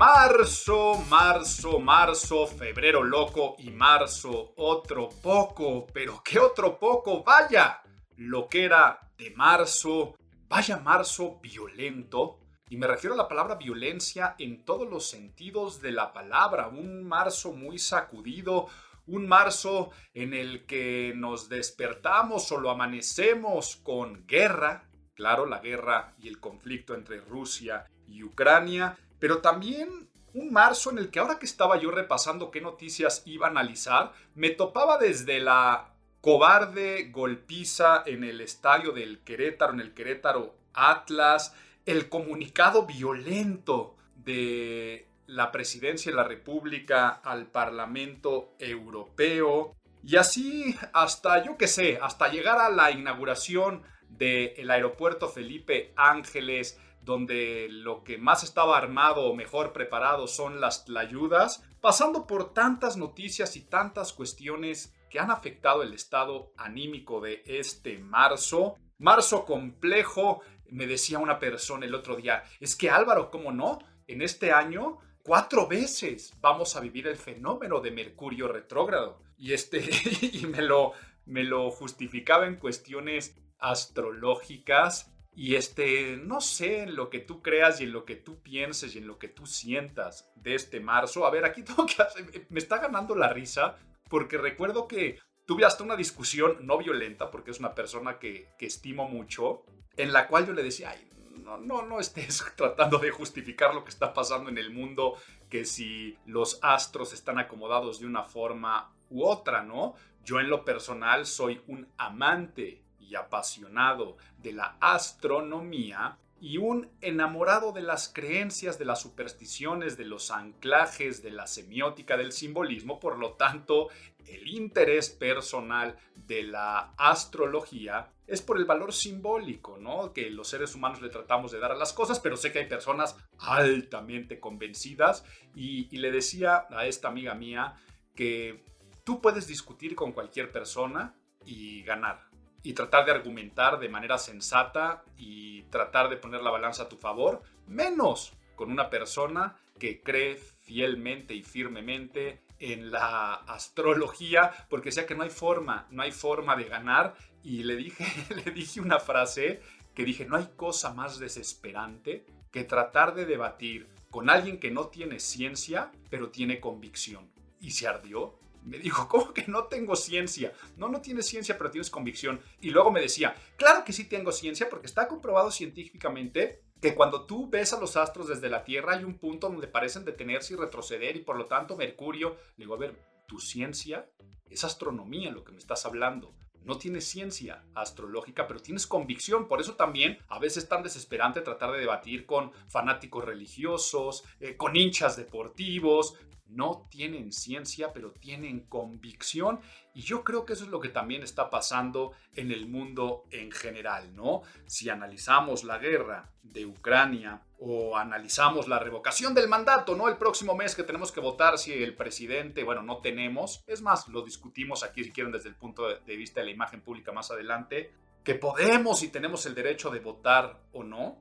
Marzo, marzo, marzo, febrero loco y marzo otro poco, pero ¿qué otro poco? Vaya, lo que era de marzo, vaya marzo violento. Y me refiero a la palabra violencia en todos los sentidos de la palabra, un marzo muy sacudido, un marzo en el que nos despertamos o lo amanecemos con guerra, claro, la guerra y el conflicto entre Rusia y Ucrania, pero también un marzo en el que ahora que estaba yo repasando qué noticias iba a analizar, me topaba desde la cobarde golpiza en el estadio del Querétaro, en el Querétaro Atlas, el comunicado violento de la presidencia de la República al Parlamento Europeo, y así hasta, yo qué sé, hasta llegar a la inauguración del aeropuerto Felipe Ángeles, donde lo que más estaba armado o mejor preparado son las ayudas, pasando por tantas noticias y tantas cuestiones que han afectado el estado anímico de este marzo. Marzo complejo, me decía una persona el otro día, es que Álvaro, ¿cómo no? En este año cuatro veces vamos a vivir el fenómeno de Mercurio retrógrado. Y, este, y me, lo, me lo justificaba en cuestiones astrológicas y este, no sé, en lo que tú creas y en lo que tú pienses y en lo que tú sientas de este marzo. A ver, aquí tengo que hacer, me está ganando la risa porque recuerdo que tuve hasta una discusión no violenta, porque es una persona que, que estimo mucho, en la cual yo le decía, ay, no, no, no estés tratando de justificar lo que está pasando en el mundo, que si los astros están acomodados de una forma u otra, ¿no? Yo en lo personal soy un amante apasionado de la astronomía y un enamorado de las creencias, de las supersticiones, de los anclajes, de la semiótica, del simbolismo. Por lo tanto, el interés personal de la astrología es por el valor simbólico, ¿no? Que los seres humanos le tratamos de dar a las cosas, pero sé que hay personas altamente convencidas y, le decía a esta amiga mía que tú puedes discutir con cualquier persona y ganar y tratar de argumentar de manera sensata y tratar de poner la balanza a tu favor, menos con una persona que cree fielmente y firmemente en la astrología, porque sea que no hay forma, no hay forma de ganar. Y le dije, le dije una frase que dije, no hay cosa más desesperante que tratar de debatir con alguien que no tiene ciencia, pero tiene convicción. Y se ardió me dijo, ¿cómo que no tengo ciencia? No, no tienes ciencia, pero tienes convicción. Y luego me decía, claro que sí tengo ciencia porque está comprobado científicamente que cuando tú ves a los astros desde la Tierra hay un punto donde parecen detenerse y retroceder y por lo tanto Mercurio, le digo, a ver, tu ciencia es astronomía lo que me estás hablando. No tienes ciencia astrológica, pero tienes convicción. Por eso también a veces es tan desesperante tratar de debatir con fanáticos religiosos, eh, con hinchas deportivos, no tienen ciencia, pero tienen convicción. Y yo creo que eso es lo que también está pasando en el mundo en general, ¿no? Si analizamos la guerra de Ucrania o analizamos la revocación del mandato, ¿no? El próximo mes que tenemos que votar si el presidente, bueno, no tenemos, es más, lo discutimos aquí si quieren desde el punto de vista de la imagen pública más adelante, que podemos y tenemos el derecho de votar o no,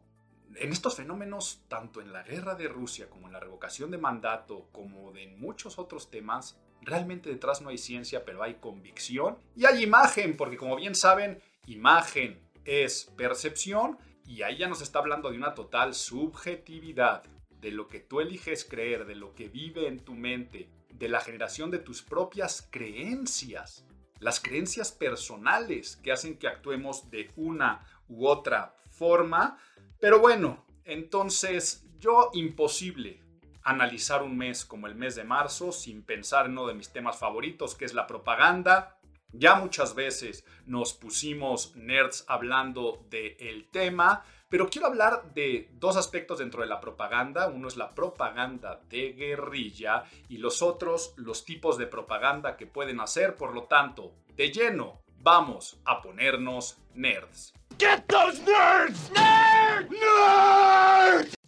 en estos fenómenos, tanto en la guerra de Rusia como en la revocación de mandato, como de muchos otros temas, realmente detrás no hay ciencia, pero hay convicción y hay imagen, porque como bien saben, imagen es percepción y ahí ya nos está hablando de una total subjetividad, de lo que tú eliges creer, de lo que vive en tu mente, de la generación de tus propias creencias, las creencias personales que hacen que actuemos de una u otra forma. Pero bueno, entonces yo imposible, analizar un mes como el mes de marzo sin pensar en uno de mis temas favoritos, que es la propaganda. Ya muchas veces nos pusimos nerds hablando del tema, pero quiero hablar de dos aspectos dentro de la propaganda. Uno es la propaganda de guerrilla y los otros los tipos de propaganda que pueden hacer. Por lo tanto, de lleno, vamos a ponernos nerds. Get those nerds! Nerds!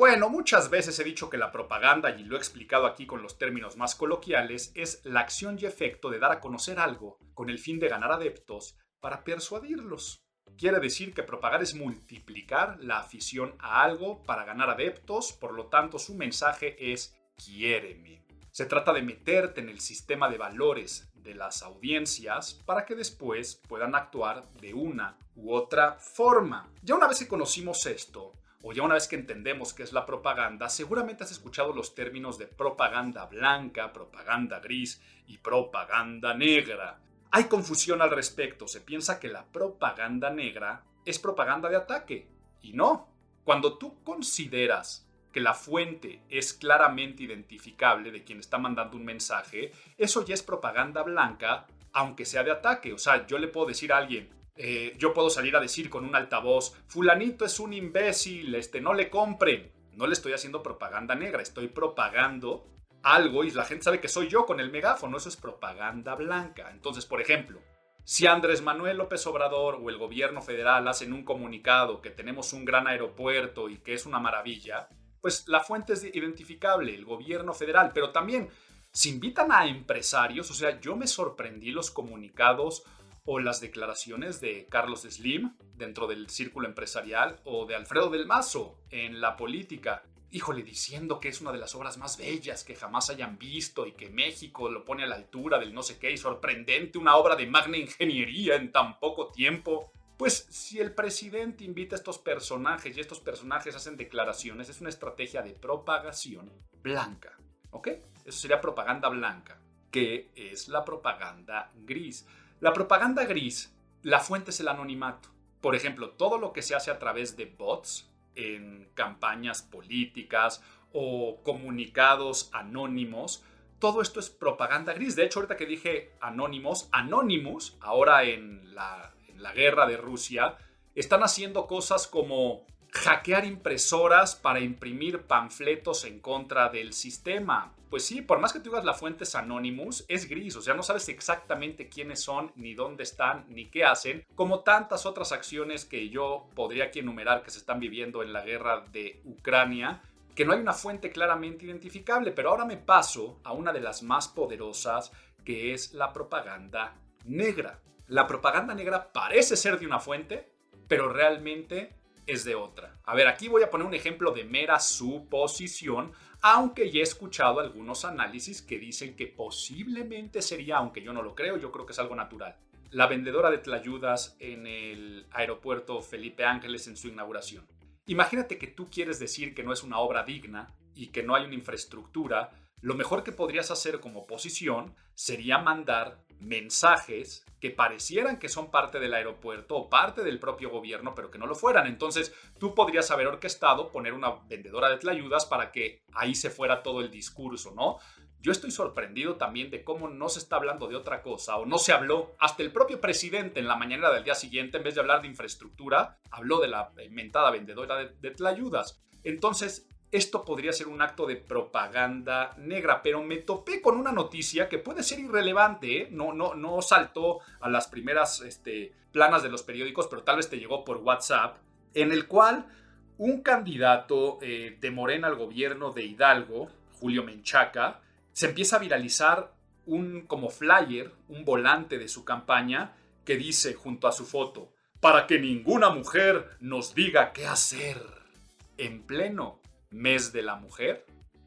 Bueno, muchas veces he dicho que la propaganda, y lo he explicado aquí con los términos más coloquiales, es la acción y efecto de dar a conocer algo con el fin de ganar adeptos para persuadirlos. Quiere decir que propagar es multiplicar la afición a algo para ganar adeptos, por lo tanto su mensaje es quiéreme. Se trata de meterte en el sistema de valores de las audiencias para que después puedan actuar de una u otra forma. Ya una vez que conocimos esto, o ya una vez que entendemos qué es la propaganda, seguramente has escuchado los términos de propaganda blanca, propaganda gris y propaganda negra. Hay confusión al respecto, se piensa que la propaganda negra es propaganda de ataque, y no. Cuando tú consideras que la fuente es claramente identificable de quien está mandando un mensaje, eso ya es propaganda blanca, aunque sea de ataque. O sea, yo le puedo decir a alguien, eh, yo puedo salir a decir con un altavoz, fulanito es un imbécil, este, no le compren. No le estoy haciendo propaganda negra, estoy propagando algo y la gente sabe que soy yo con el megáfono, eso es propaganda blanca. Entonces, por ejemplo, si Andrés Manuel López Obrador o el gobierno federal hacen un comunicado que tenemos un gran aeropuerto y que es una maravilla, pues la fuente es identificable, el gobierno federal, pero también si invitan a empresarios, o sea, yo me sorprendí los comunicados o las declaraciones de Carlos Slim dentro del círculo empresarial o de Alfredo del Mazo en la política. Híjole, diciendo que es una de las obras más bellas que jamás hayan visto y que México lo pone a la altura del no sé qué y sorprendente, una obra de magna ingeniería en tan poco tiempo. Pues si el presidente invita a estos personajes y estos personajes hacen declaraciones, es una estrategia de propagación blanca. ¿Ok? Eso sería propaganda blanca, que es la propaganda gris. La propaganda gris, la fuente es el anonimato. Por ejemplo, todo lo que se hace a través de bots en campañas políticas o comunicados anónimos, todo esto es propaganda gris. De hecho, ahorita que dije anónimos, Anonymous, ahora en la, en la guerra de Rusia, están haciendo cosas como hackear impresoras para imprimir panfletos en contra del sistema. Pues sí, por más que tú digas la fuente es Anonymous, es gris, o sea, no sabes exactamente quiénes son, ni dónde están, ni qué hacen, como tantas otras acciones que yo podría aquí enumerar que se están viviendo en la guerra de Ucrania, que no hay una fuente claramente identificable, pero ahora me paso a una de las más poderosas, que es la propaganda negra. La propaganda negra parece ser de una fuente, pero realmente es de otra. A ver, aquí voy a poner un ejemplo de mera suposición, aunque ya he escuchado algunos análisis que dicen que posiblemente sería, aunque yo no lo creo, yo creo que es algo natural. La vendedora de tlayudas en el aeropuerto Felipe Ángeles en su inauguración. Imagínate que tú quieres decir que no es una obra digna y que no hay una infraestructura, lo mejor que podrías hacer como oposición sería mandar mensajes que parecieran que son parte del aeropuerto o parte del propio gobierno, pero que no lo fueran. Entonces, tú podrías haber orquestado poner una vendedora de tlayudas para que ahí se fuera todo el discurso, ¿no? Yo estoy sorprendido también de cómo no se está hablando de otra cosa o no se habló. Hasta el propio presidente en la mañana del día siguiente, en vez de hablar de infraestructura, habló de la inventada vendedora de, de tlayudas. Entonces, esto podría ser un acto de propaganda negra, pero me topé con una noticia que puede ser irrelevante, ¿eh? no, no, no saltó a las primeras este, planas de los periódicos, pero tal vez te llegó por WhatsApp, en el cual un candidato eh, de Morena al gobierno de Hidalgo, Julio Menchaca, se empieza a viralizar un como flyer, un volante de su campaña que dice junto a su foto, para que ninguna mujer nos diga qué hacer en pleno mes de la mujer.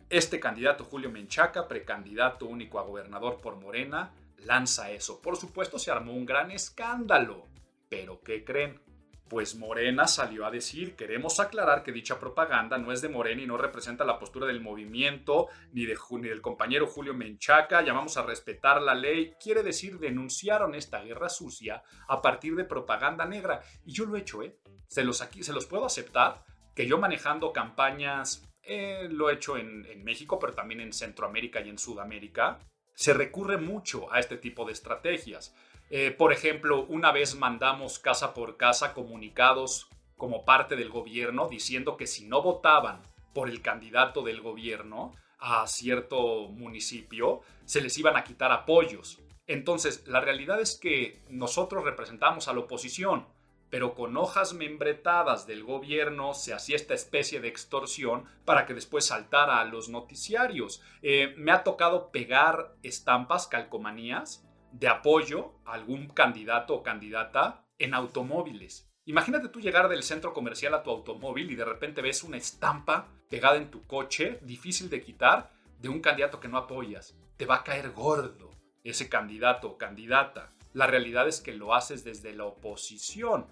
Este candidato Julio Menchaca, precandidato único a gobernador por Morena, lanza eso. Por supuesto se armó un gran escándalo. Pero ¿qué creen? Pues Morena salió a decir, queremos aclarar que dicha propaganda no es de Morena y no representa la postura del movimiento ni, de, ni del compañero Julio Menchaca, llamamos a respetar la ley, quiere decir denunciaron esta guerra sucia a partir de propaganda negra. Y yo lo he hecho, ¿eh? Se los, aquí, se los puedo aceptar que yo manejando campañas eh, lo he hecho en, México, pero también en Centroamérica y en Sudamérica, se recurre mucho a este tipo de estrategias. Eh, por ejemplo, una vez mandamos casa por casa comunicados como parte del gobierno diciendo que si no votaban por el candidato del gobierno a cierto municipio, se les iban a quitar apoyos. Entonces, la realidad es que nosotros representamos a la oposición, pero con hojas membretadas del gobierno se hacía esta especie de extorsión para que después saltara a los noticiarios. Eh, me ha tocado pegar estampas, calcomanías de apoyo a algún candidato o candidata en automóviles. Imagínate tú llegar del centro comercial a tu automóvil y de repente ves una estampa pegada en tu coche, difícil de quitar, de un candidato que no apoyas. Te va a caer gordo ese candidato o candidata. La realidad es que lo haces desde la oposición.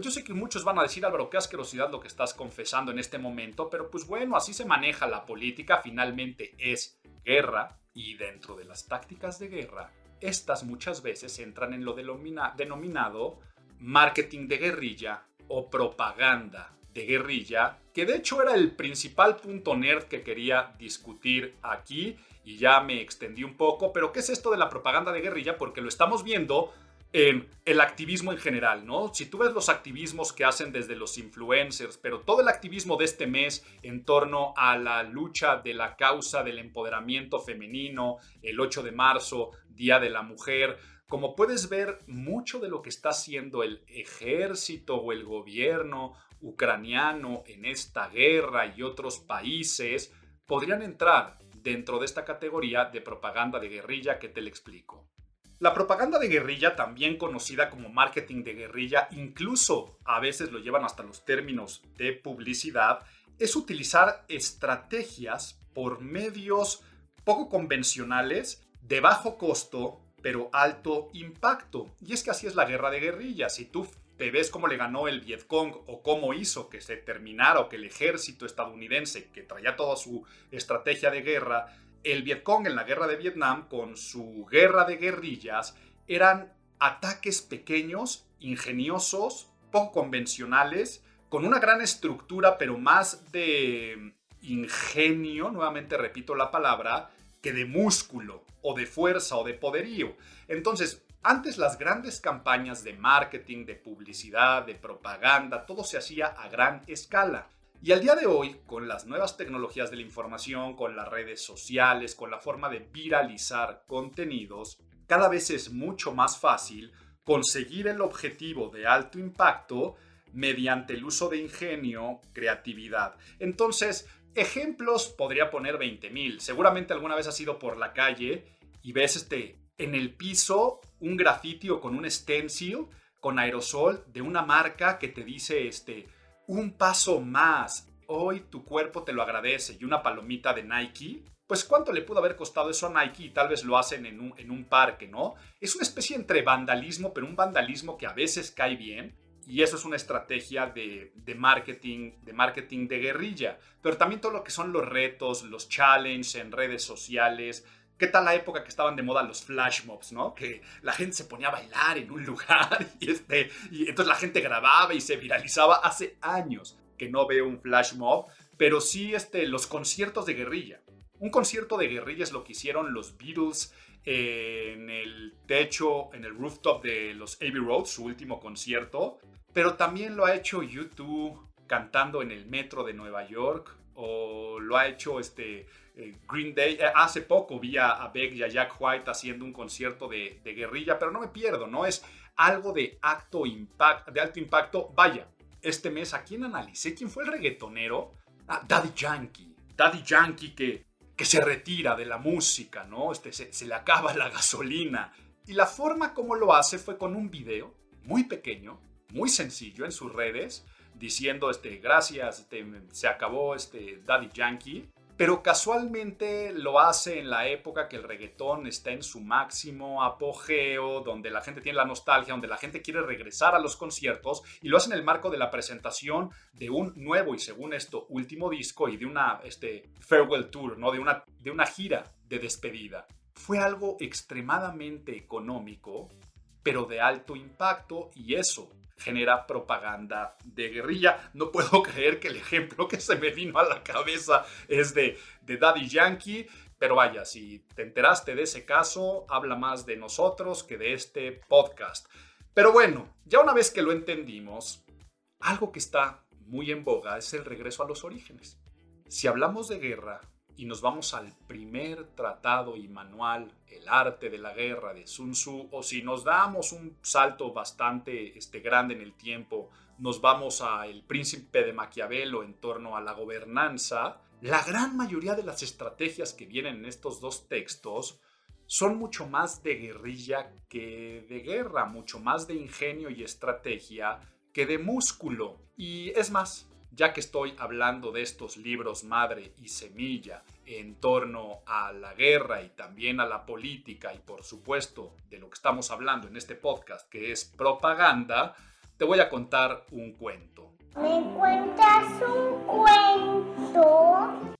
Yo sé que muchos van a decir, Álvaro, qué asquerosidad lo que estás confesando en este momento, pero pues bueno, así se maneja la política, finalmente es guerra y dentro de las tácticas de guerra, estas muchas veces entran en lo denominado marketing de guerrilla o propaganda de guerrilla, que de hecho era el principal punto nerd que quería discutir aquí y ya me extendí un poco, pero ¿qué es esto de la propaganda de guerrilla? Porque lo estamos viendo el activismo en general, ¿no? Si tú ves los activismos que hacen desde los influencers, pero todo el activismo de este mes en torno a la lucha de la causa del empoderamiento femenino, el 8 de marzo, Día de la Mujer, como puedes ver, mucho de lo que está haciendo el ejército o el gobierno ucraniano en esta guerra y otros países podrían entrar dentro de esta categoría de propaganda de guerrilla que te le explico. La propaganda de guerrilla, también conocida como marketing de guerrilla, incluso a veces lo llevan hasta los términos de publicidad, es utilizar estrategias por medios poco convencionales, de bajo costo, pero alto impacto. Y es que así es la guerra de guerrilla. Si tú te ves cómo le ganó el Vietcong o cómo hizo que se terminara o que el ejército estadounidense, que traía toda su estrategia de guerra, el Vietcong en la guerra de Vietnam, con su guerra de guerrillas, eran ataques pequeños, ingeniosos, poco convencionales, con una gran estructura, pero más de ingenio, nuevamente repito la palabra, que de músculo o de fuerza o de poderío. Entonces, antes las grandes campañas de marketing, de publicidad, de propaganda, todo se hacía a gran escala. Y al día de hoy, con las nuevas tecnologías de la información, con las redes sociales, con la forma de viralizar contenidos, cada vez es mucho más fácil conseguir el objetivo de alto impacto mediante el uso de ingenio, creatividad. Entonces, ejemplos podría poner 20.000. Seguramente alguna vez has ido por la calle y ves este en el piso un grafiti o con un stencil con aerosol de una marca que te dice este un paso más, hoy tu cuerpo te lo agradece y una palomita de Nike, pues cuánto le pudo haber costado eso a Nike y tal vez lo hacen en un, en un parque, ¿no? Es una especie entre vandalismo, pero un vandalismo que a veces cae bien y eso es una estrategia de, de, marketing, de marketing de guerrilla. Pero también todo lo que son los retos, los challenges en redes sociales, ¿Qué tal la época que estaban de moda los flash mobs, no? Que la gente se ponía a bailar en un lugar y, este, y entonces la gente grababa y se viralizaba. Hace años que no veo un flash mob, pero sí este, los conciertos de guerrilla. Un concierto de guerrilla es lo que hicieron los Beatles en el techo, en el rooftop de los Abbey Road, su último concierto. Pero también lo ha hecho YouTube cantando en el metro de Nueva York o lo ha hecho este eh, Green Day. Eh, hace poco vi a, Beck y a Jack White haciendo un concierto de, guerrilla, pero no me pierdo, ¿no? Es algo de, acto impact, de alto impacto. Vaya, este mes, ¿a quién analicé? ¿Quién fue el reggaetonero? Ah, Daddy Yankee. Daddy Yankee que, que se retira de la música, ¿no? Este, se, le acaba la gasolina. Y la forma como lo hace fue con un video muy pequeño, muy sencillo en sus redes, diciendo, este, gracias, este, se acabó este Daddy Yankee. Pero casualmente lo hace en la época que el reggaetón está en su máximo apogeo, donde la gente tiene la nostalgia, donde la gente quiere regresar a los conciertos y lo hace en el marco de la presentación de un nuevo y según esto último disco y de una este, farewell tour, ¿no? de, una, de una gira de despedida. Fue algo extremadamente económico, pero de alto impacto y eso genera propaganda de guerrilla. No puedo creer que el ejemplo que se me vino a la cabeza es de, de Daddy Yankee. Pero vaya, si te enteraste de ese caso, habla más de nosotros que de este podcast. Pero bueno, ya una vez que lo entendimos, algo que está muy en boga es el regreso a los orígenes. Si hablamos de guerra y nos vamos al primer tratado y manual, El arte de la guerra de Sun Tzu, o si nos damos un salto bastante este, grande en el tiempo, nos vamos a El príncipe de Maquiavelo en torno a la gobernanza, la gran mayoría de las estrategias que vienen en estos dos textos son mucho más de guerrilla que de guerra, mucho más de ingenio y estrategia que de músculo. Y es más, ya que estoy hablando de estos libros madre y semilla en torno a la guerra y también a la política y por supuesto de lo que estamos hablando en este podcast que es propaganda, te voy a contar un cuento. ¿Me cuentas un cuento?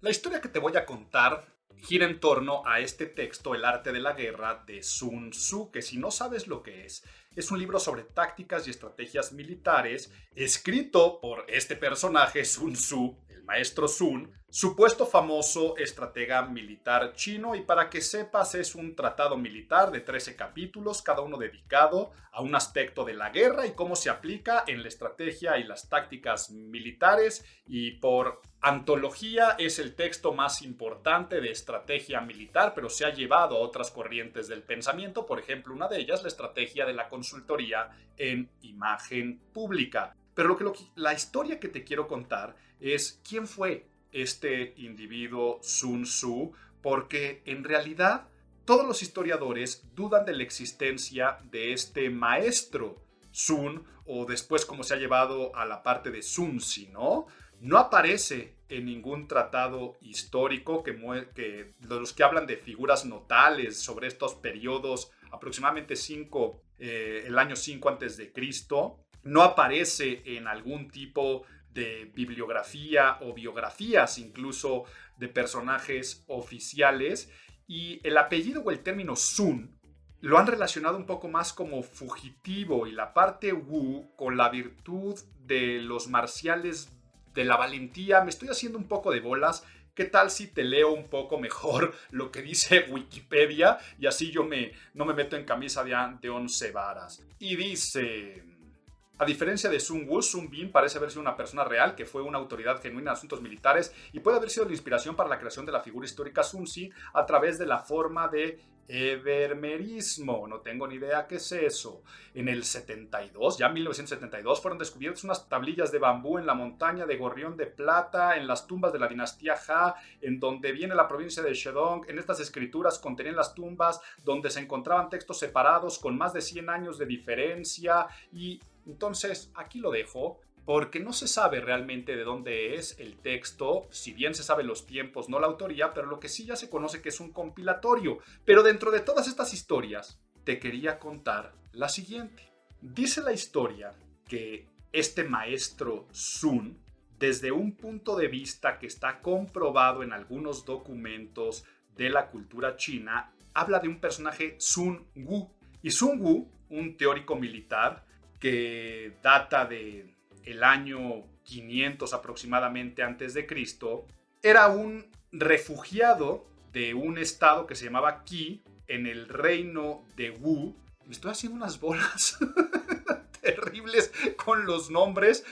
La historia que te voy a contar gira en torno a este texto, El arte de la guerra, de Sun Tzu, que si no sabes lo que es, es un libro sobre tácticas y estrategias militares, escrito por este personaje, Sun Tzu, maestro Sun, supuesto famoso estratega militar chino, y para que sepas, es un tratado militar de 13 capítulos, cada uno dedicado a un aspecto de la guerra y cómo se aplica en la estrategia y las tácticas militares, y por Antología es el texto más importante de estrategia militar, pero se ha llevado a otras corrientes del pensamiento, por ejemplo, una de ellas, la estrategia de la consultoría en imagen pública. Pero lo que, la historia que te quiero contar es quién fue este individuo Sun Tzu, porque en realidad todos los historiadores dudan de la existencia de este maestro Sun, o después como se ha llevado a la parte de Sun Tzu, ¿no? no aparece en ningún tratado histórico que, los que hablan de figuras notales sobre estos periodos, aproximadamente 5, eh, el año 5 antes de Cristo, no aparece en algún tipo de bibliografía o biografías incluso de personajes oficiales y el apellido o el término Sun lo han relacionado un poco más como fugitivo y la parte Wu con la virtud de los marciales de la valentía, me estoy haciendo un poco de bolas. ¿Qué tal si te leo un poco mejor lo que dice Wikipedia y así yo me, no me meto en camisa de, de once varas? Y dice... A diferencia de Sun Wu, Sun Bin parece haber sido una persona real que fue una autoridad genuina en asuntos militares y puede haber sido la inspiración para la creación de la figura histórica Sun Tzu a través de la forma de Evermerismo, no tengo ni idea qué es eso. En el 72, ya en 1972, fueron descubiertas unas tablillas de bambú en la montaña de Gorrión de Plata, en las tumbas de la dinastía Ha, en donde viene la provincia de Shedong. En estas escrituras contenían las tumbas donde se encontraban textos separados con más de 100 años de diferencia y entonces aquí lo dejo porque no se sabe realmente de dónde es el texto, si bien se sabe los tiempos, no la autoría, pero lo que sí ya se conoce que es un compilatorio. Pero dentro de todas estas historias, te quería contar la siguiente. Dice la historia que este maestro Sun, desde un punto de vista que está comprobado en algunos documentos de la cultura china, habla de un personaje Sun Wu. Y Sun Wu, un teórico militar que data de el año 500 aproximadamente antes de Cristo, era un refugiado de un estado que se llamaba Qi en el reino de Wu. Me estoy haciendo unas bolas terribles con los nombres.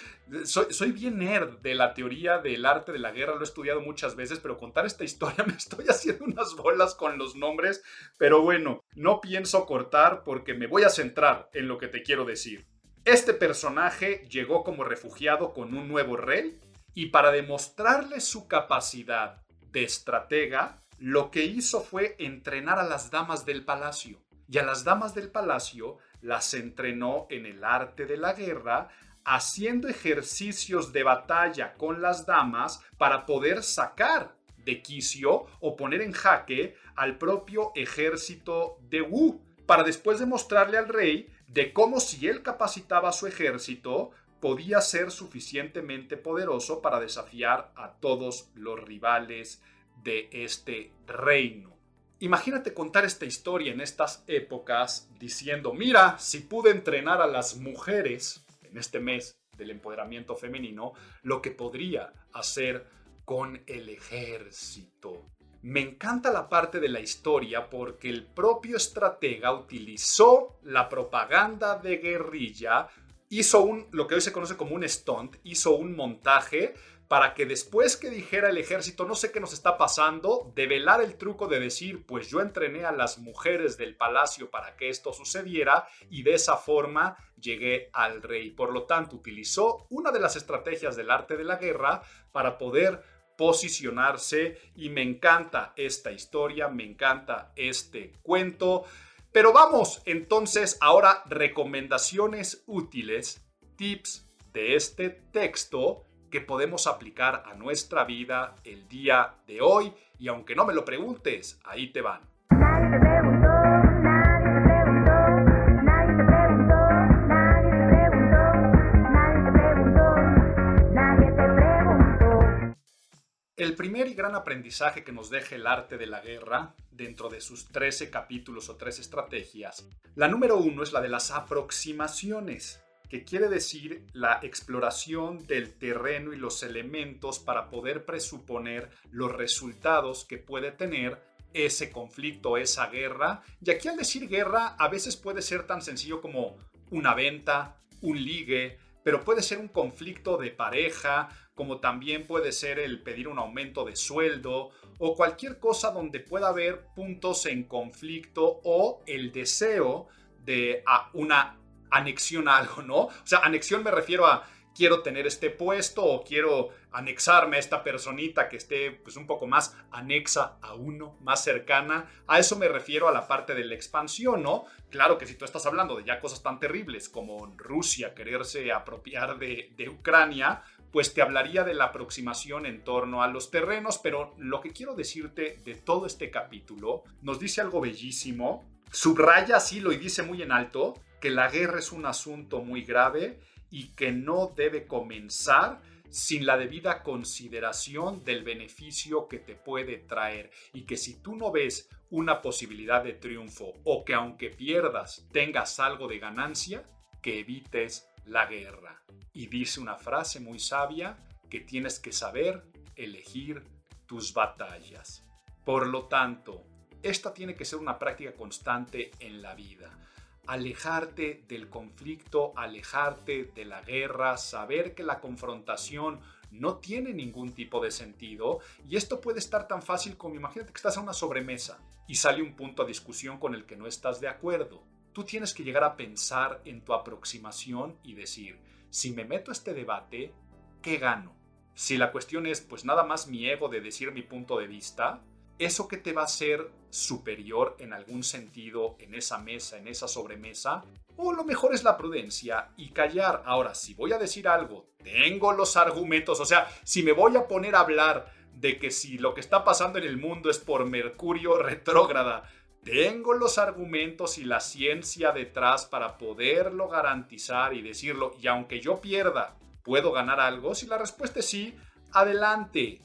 Soy, soy, bien nerd de la teoría del arte de la guerra, lo he estudiado muchas veces, pero contar esta historia me estoy haciendo unas bolas con los nombres. Pero bueno, no pienso cortar porque me voy a centrar en lo que te quiero decir. Este personaje llegó como refugiado con un nuevo rey y para demostrarle su capacidad de estratega, lo que hizo fue entrenar a las damas del palacio. Y a las damas del palacio las entrenó en el arte de la guerra, haciendo ejercicios de batalla con las damas para poder sacar de quicio o poner en jaque al propio ejército de Wu, para después demostrarle al rey de cómo si él capacitaba su ejército, podía ser suficientemente poderoso para desafiar a todos los rivales de este reino. Imagínate contar esta historia en estas épocas diciendo, mira, si pude entrenar a las mujeres en este mes del empoderamiento femenino, lo que podría hacer con el ejército. Me encanta la parte de la historia porque el propio estratega utilizó la propaganda de guerrilla, hizo un, lo que hoy se conoce como un stunt, hizo un montaje para que después que dijera el ejército, no sé qué nos está pasando, develar el truco de decir, pues yo entrené a las mujeres del palacio para que esto sucediera y de esa forma llegué al rey. Por lo tanto, utilizó una de las estrategias del arte de la guerra para poder posicionarse y me encanta esta historia, me encanta este cuento. Pero vamos entonces ahora recomendaciones útiles, tips de este texto que podemos aplicar a nuestra vida el día de hoy y aunque no me lo preguntes, ahí te van. El primer y gran aprendizaje que nos deja el arte de la guerra, dentro de sus 13 capítulos o tres estrategias, la número uno es la de las aproximaciones que quiere decir la exploración del terreno y los elementos para poder presuponer los resultados que puede tener ese conflicto, esa guerra. Y aquí al decir guerra a veces puede ser tan sencillo como una venta, un ligue, pero puede ser un conflicto de pareja, como también puede ser el pedir un aumento de sueldo o cualquier cosa donde pueda haber puntos en conflicto o el deseo de una anexión a algo, ¿no? O sea, anexión me refiero a quiero tener este puesto o quiero anexarme a esta personita que esté pues un poco más anexa a uno, más cercana. A eso me refiero a la parte de la expansión, ¿no? Claro que si tú estás hablando de ya cosas tan terribles como Rusia quererse apropiar de, de Ucrania, pues te hablaría de la aproximación en torno a los terrenos, pero lo que quiero decirte de todo este capítulo nos dice algo bellísimo, subraya así lo y dice muy en alto, que la guerra es un asunto muy grave y que no debe comenzar sin la debida consideración del beneficio que te puede traer. Y que si tú no ves una posibilidad de triunfo o que aunque pierdas tengas algo de ganancia, que evites la guerra. Y dice una frase muy sabia que tienes que saber elegir tus batallas. Por lo tanto, esta tiene que ser una práctica constante en la vida alejarte del conflicto, alejarte de la guerra, saber que la confrontación no tiene ningún tipo de sentido y esto puede estar tan fácil como imagínate que estás a una sobremesa y sale un punto a discusión con el que no estás de acuerdo. Tú tienes que llegar a pensar en tu aproximación y decir, si me meto a este debate, ¿qué gano? Si la cuestión es pues nada más mi ego de decir mi punto de vista, eso que te va a ser superior en algún sentido en esa mesa, en esa sobremesa, o lo mejor es la prudencia y callar. Ahora, si voy a decir algo, tengo los argumentos, o sea, si me voy a poner a hablar de que si lo que está pasando en el mundo es por Mercurio retrógrada, tengo los argumentos y la ciencia detrás para poderlo garantizar y decirlo, y aunque yo pierda, ¿puedo ganar algo? Si la respuesta es sí, adelante,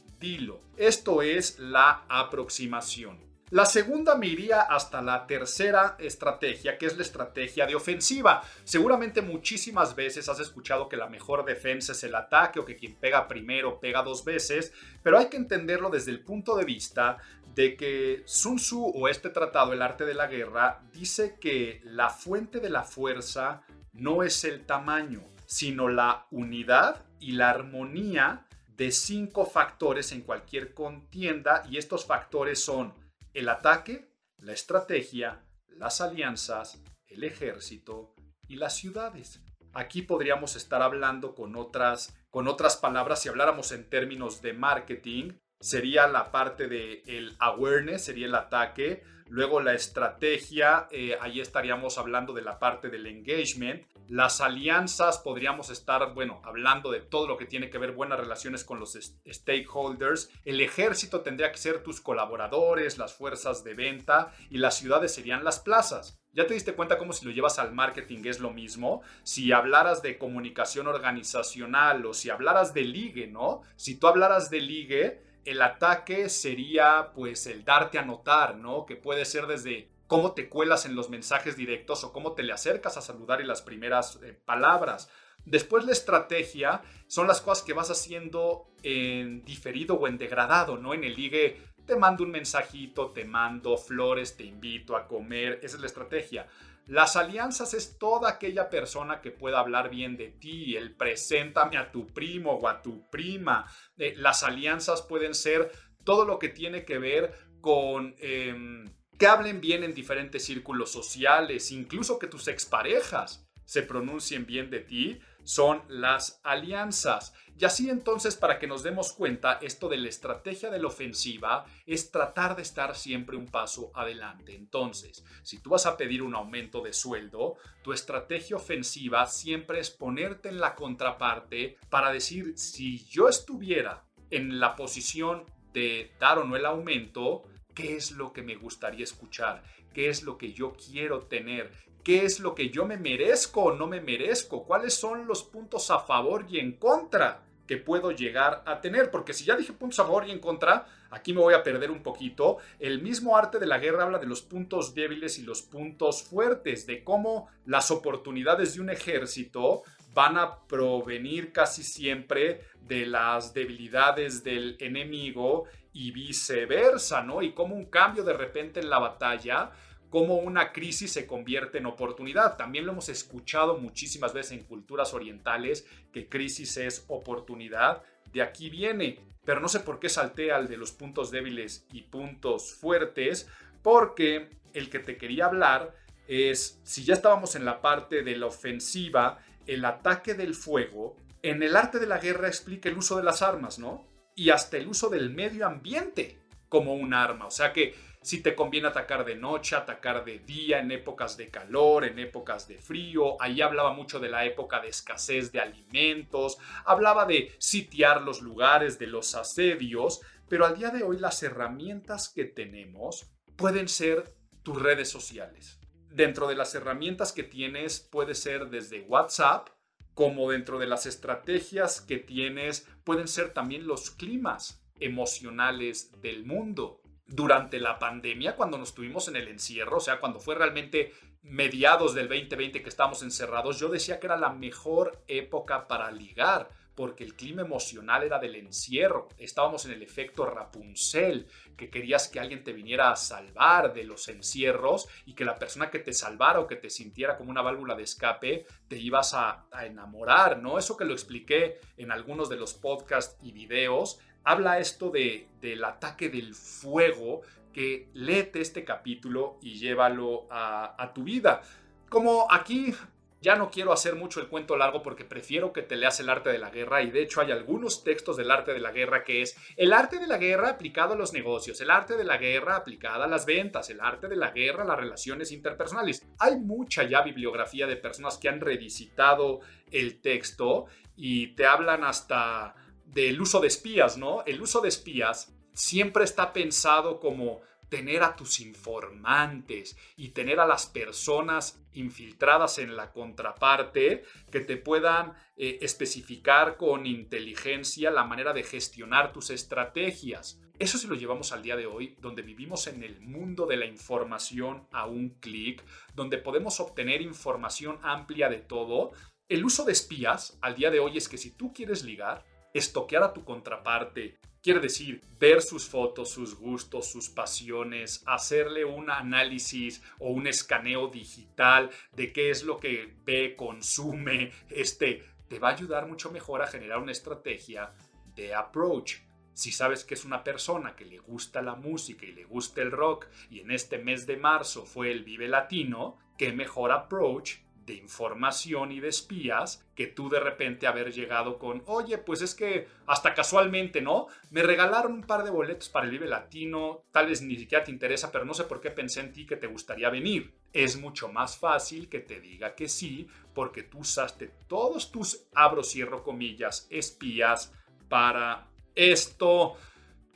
esto es la aproximación. La segunda me iría hasta la tercera estrategia, que es la estrategia de ofensiva. Seguramente muchísimas veces has escuchado que la mejor defensa es el ataque o que quien pega primero pega dos veces, pero hay que entenderlo desde el punto de vista de que Sun Tzu o este tratado, el arte de la guerra, dice que la fuente de la fuerza no es el tamaño, sino la unidad y la armonía de cinco factores en cualquier contienda y estos factores son el ataque, la estrategia, las alianzas, el ejército y las ciudades. Aquí podríamos estar hablando con otras, con otras palabras, si habláramos en términos de marketing, sería la parte de el awareness, sería el ataque, luego la estrategia, eh, ahí estaríamos hablando de la parte del engagement, las alianzas, podríamos estar, bueno, hablando de todo lo que tiene que ver buenas relaciones con los stakeholders. El ejército tendría que ser tus colaboradores, las fuerzas de venta y las ciudades serían las plazas. ¿Ya te diste cuenta cómo si lo llevas al marketing es lo mismo? Si hablaras de comunicación organizacional o si hablaras de ligue, ¿no? Si tú hablaras de ligue, el ataque sería pues el darte a notar, ¿no? Que puede ser desde cómo te cuelas en los mensajes directos o cómo te le acercas a saludar en las primeras eh, palabras. Después la estrategia son las cosas que vas haciendo en diferido o en degradado, ¿no? En el ligue te mando un mensajito, te mando flores, te invito a comer, esa es la estrategia. Las alianzas es toda aquella persona que pueda hablar bien de ti, el preséntame a tu primo o a tu prima. Eh, las alianzas pueden ser todo lo que tiene que ver con em, que hablen bien en diferentes círculos sociales, incluso que tus exparejas se pronuncien bien de ti, son las alianzas. Y así entonces, para que nos demos cuenta, esto de la estrategia de la ofensiva es tratar de estar siempre un paso adelante. Entonces, si tú vas a pedir un aumento de sueldo, tu estrategia ofensiva siempre es ponerte en la contraparte para decir, si yo estuviera en la posición de dar o no el aumento, ¿qué es lo que me gustaría escuchar? ¿Qué es lo que yo quiero tener? Qué es lo que yo me merezco o no me merezco, cuáles son los puntos a favor y en contra que puedo llegar a tener, porque si ya dije puntos a favor y en contra, aquí me voy a perder un poquito. El mismo arte de la guerra habla de los puntos débiles y los puntos fuertes, de cómo las oportunidades de un ejército van a provenir casi siempre de las debilidades del enemigo y viceversa, ¿no? Y cómo un cambio de repente en la batalla cómo una crisis se convierte en oportunidad. También lo hemos escuchado muchísimas veces en culturas orientales, que crisis es oportunidad. De aquí viene, pero no sé por qué salté al de los puntos débiles y puntos fuertes, porque el que te quería hablar es, si ya estábamos en la parte de la ofensiva, el ataque del fuego, en el arte de la guerra explica el uso de las armas, ¿no? Y hasta el uso del medio ambiente como un arma. O sea que si te conviene atacar de noche, atacar de día, en épocas de calor, en épocas de frío. Ahí hablaba mucho de la época de escasez de alimentos, hablaba de sitiar los lugares, de los asedios, pero al día de hoy las herramientas que tenemos pueden ser tus redes sociales. Dentro de las herramientas que tienes puede ser desde WhatsApp, como dentro de las estrategias que tienes pueden ser también los climas emocionales del mundo durante la pandemia, cuando nos tuvimos en el encierro, o sea, cuando fue realmente mediados del 2020 que estábamos encerrados, yo decía que era la mejor época para ligar, porque el clima emocional era del encierro. Estábamos en el efecto Rapunzel, que querías que alguien te viniera a salvar de los encierros y que la persona que te salvara o que te sintiera como una válvula de escape, te ibas a, a enamorar, ¿no? Eso que lo expliqué en algunos de los podcasts y videos habla esto de, del ataque del fuego, que léete este capítulo y llévalo a, tu vida. Como aquí ya no quiero hacer mucho el cuento largo porque prefiero que te leas el arte de la guerra y de hecho hay algunos textos del arte de la guerra que es el arte de la guerra aplicado a los negocios, el arte de la guerra aplicada a las ventas, el arte de la guerra a las relaciones interpersonales. Hay mucha ya bibliografía de personas que han revisitado el texto y te hablan hasta del uso de espías, ¿no? El uso de espías siempre está pensado como tener a tus informantes y tener a las personas infiltradas en la contraparte que te puedan eh, especificar con inteligencia la manera de gestionar tus estrategias. Eso si lo llevamos al día de hoy, donde vivimos en el mundo de la información a un clic, donde podemos obtener información amplia de todo. El uso de espías al día de hoy es que si tú quieres ligar, estoquear a tu contraparte, quiere decir ver sus fotos, sus gustos, sus pasiones, hacerle un análisis o un escaneo digital de qué es lo que ve, consume, este, te va a ayudar mucho mejor a generar una estrategia de approach. Si sabes que es una persona que le gusta la música y le gusta el rock y en este mes de marzo fue el Vive Latino, qué mejor approach de información y de espías que tú de repente haber llegado con, oye, pues es que hasta casualmente, ¿no? Me regalaron un par de boletos para el Vive Latino, tal vez ni siquiera te interesa, pero no sé por qué pensé en ti que te gustaría venir. Es mucho más fácil que te diga que sí, porque tú usaste todos tus, abro, cierro comillas, espías para esto.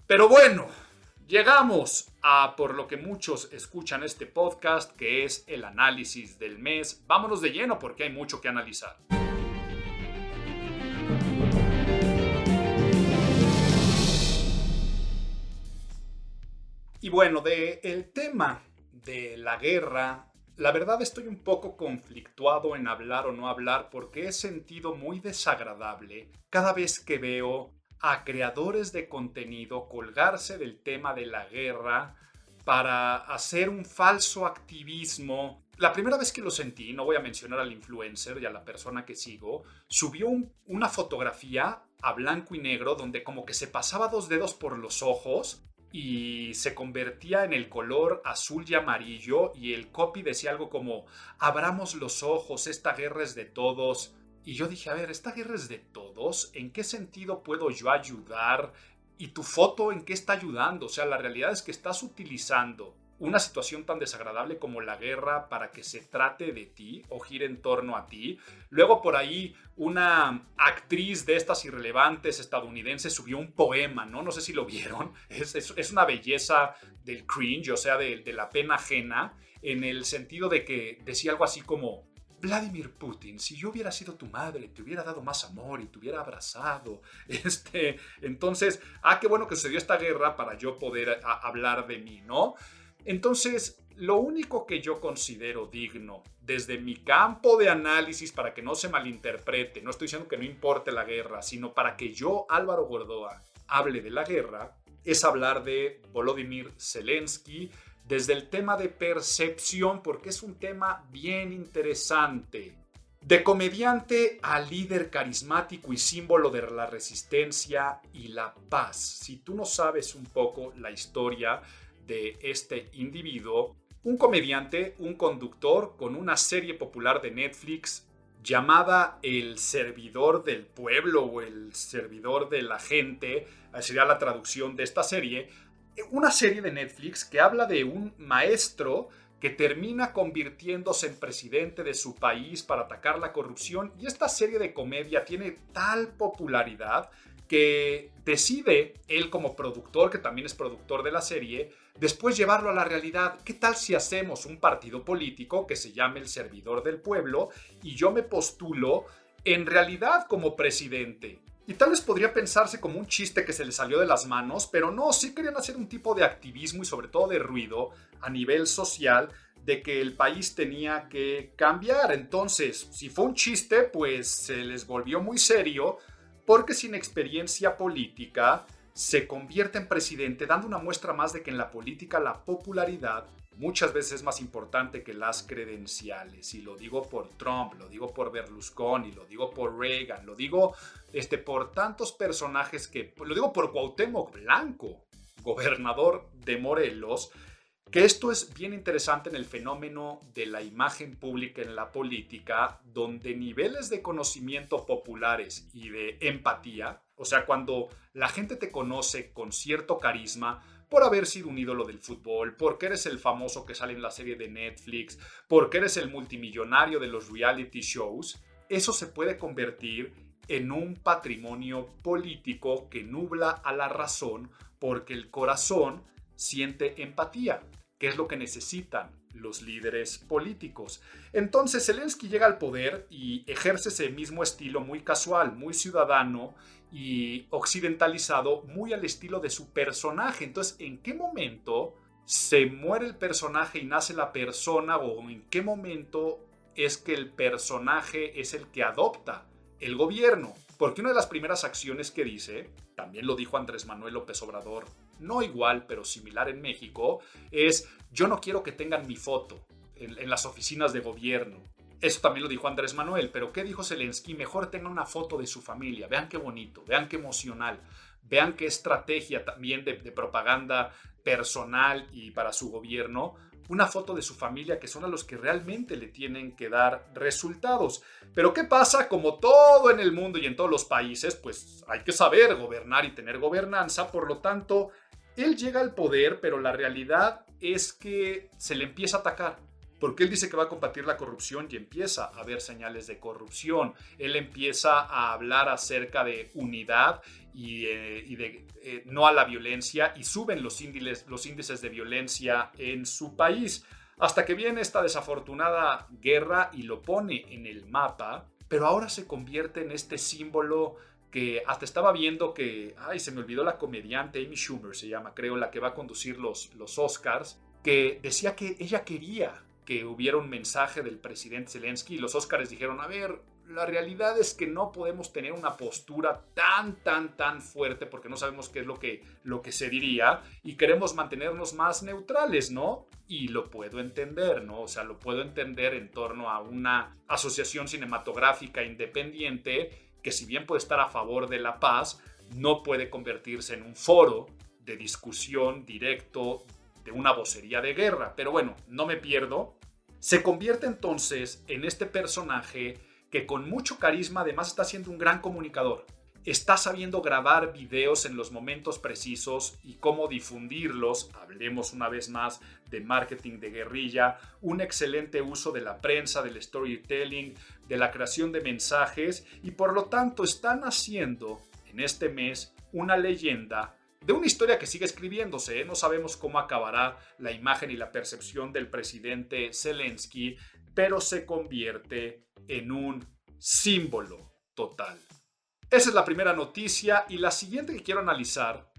Pero bueno, Llegamos a por lo que muchos escuchan este podcast, que es el análisis del mes. Vámonos de lleno porque hay mucho que analizar. Y bueno, de el tema de la guerra, la verdad estoy un poco conflictuado en hablar o no hablar porque he sentido muy desagradable cada vez que veo a creadores de contenido colgarse del tema de la guerra para hacer un falso activismo. La primera vez que lo sentí, no voy a mencionar al influencer y a la persona que sigo, subió una fotografía a blanco y negro donde como que se pasaba dos dedos por los ojos y se convertía en el color azul y amarillo y el copy decía algo como abramos los ojos, esta guerra es de todos. Y yo dije, a ver, esta guerra es de todos, ¿en qué sentido puedo yo ayudar? ¿Y tu foto en qué está ayudando? O sea, la realidad es que estás utilizando una situación tan desagradable como la guerra para que se trate de ti o gire en torno a ti. Luego por ahí una actriz de estas irrelevantes estadounidenses subió un poema, ¿no? No sé si lo vieron. Es, una belleza del cringe, o sea, de la pena ajena, en el sentido de que decía algo así como, Vladimir Putin, si yo hubiera sido tu madre, te hubiera dado más amor y te hubiera abrazado. Este, entonces, ah, qué bueno que sucedió esta guerra para yo poder hablar de mí, ¿no? Entonces, lo único que yo considero digno desde mi campo de análisis, para que no se malinterprete, no estoy diciendo que no importe la guerra, sino para que yo, Álvaro Gordoa, hable de la guerra, es hablar de Volodymyr Zelensky, desde el tema de percepción, porque es un tema bien interesante. De comediante a líder carismático y símbolo de la resistencia y la paz. Si tú no sabes un poco la historia de este individuo, un comediante, un conductor con una serie popular de Netflix llamada El servidor del pueblo o El servidor de la gente, sería la traducción de esta serie, una serie de Netflix que habla de un maestro que termina convirtiéndose en presidente de su país para atacar la corrupción y esta serie de comedia tiene tal popularidad que decide él como productor, que también es productor de la serie, después llevarlo a la realidad. ¿Qué tal si hacemos un partido político que se llame el servidor del pueblo y yo me postulo en realidad como presidente? Y tal vez podría pensarse como un chiste que se le salió de las manos, pero no, sí querían hacer un tipo de activismo y sobre todo de ruido a nivel social de que el país tenía que cambiar. Entonces, si fue un chiste, pues se les volvió muy serio, porque sin experiencia política se convierte en presidente, dando una muestra más de que en la política la popularidad muchas veces es más importante que las credenciales. Y lo digo por Trump, lo digo por Berlusconi, lo digo por Reagan, lo digo este, por tantos personajes que, lo digo por Cuauhtémoc Blanco, gobernador de Morelos, que esto es bien interesante en el fenómeno de la imagen pública en la política, donde niveles de conocimiento populares y de empatía, o sea, cuando la gente te conoce con cierto carisma, por haber sido un ídolo del fútbol, porque eres el famoso que sale en la serie de Netflix, porque eres el multimillonario de los reality shows, eso se puede convertir en un patrimonio político que nubla a la razón porque el corazón siente empatía, que es lo que necesitan los líderes políticos. Entonces Zelensky llega al poder y ejerce ese mismo estilo muy casual, muy ciudadano, y occidentalizado muy al estilo de su personaje. Entonces, ¿en qué momento se muere el personaje y nace la persona o en qué momento es que el personaje es el que adopta el gobierno? Porque una de las primeras acciones que dice, también lo dijo Andrés Manuel López Obrador, no igual, pero similar en México, es yo no quiero que tengan mi foto en, las oficinas de gobierno. Eso también lo dijo Andrés Manuel, pero ¿qué dijo Zelensky? Mejor tenga una foto de su familia. Vean qué bonito, vean qué emocional, vean qué estrategia también de, propaganda personal y para su gobierno. Una foto de su familia que son a los que realmente le tienen que dar resultados. Pero ¿qué pasa? Como todo en el mundo y en todos los países, pues hay que saber gobernar y tener gobernanza. Por lo tanto, él llega al poder, pero la realidad es que se le empieza a atacar porque él dice que va a combatir la corrupción y empieza a ver señales de corrupción. Él empieza a hablar acerca de unidad y, eh, de eh, no a la violencia y suben los índices, los índices de violencia en su país. Hasta que viene esta desafortunada guerra y lo pone en el mapa, pero ahora se convierte en este símbolo que hasta estaba viendo que, ay, se me olvidó la comediante Amy Schumer, se llama, creo, la que va a conducir los, los Oscars, que decía que ella quería que hubiera un mensaje del presidente Zelensky y los Oscars dijeron, a ver, la realidad es que no podemos tener una postura tan, tan, tan fuerte porque no sabemos qué es lo que, lo que se diría y queremos mantenernos más neutrales, ¿no? Y lo puedo entender, ¿no? O sea, lo puedo entender en torno a una asociación cinematográfica independiente que si bien puede estar a favor de la paz, no puede convertirse en un foro de discusión directo de una vocería de guerra. Pero bueno, no me pierdo. Se convierte entonces en este personaje que con mucho carisma además está siendo un gran comunicador. Está sabiendo grabar videos en los momentos precisos y cómo difundirlos. Hablemos una vez más de marketing de guerrilla, un excelente uso de la prensa, del storytelling, de la creación de mensajes y por lo tanto están haciendo en este mes una leyenda de una historia que sigue escribiéndose. ¿eh? No sabemos cómo acabará la imagen y la percepción del presidente Zelensky, pero se convierte en un símbolo total. Esa es la primera noticia y la siguiente que quiero analizar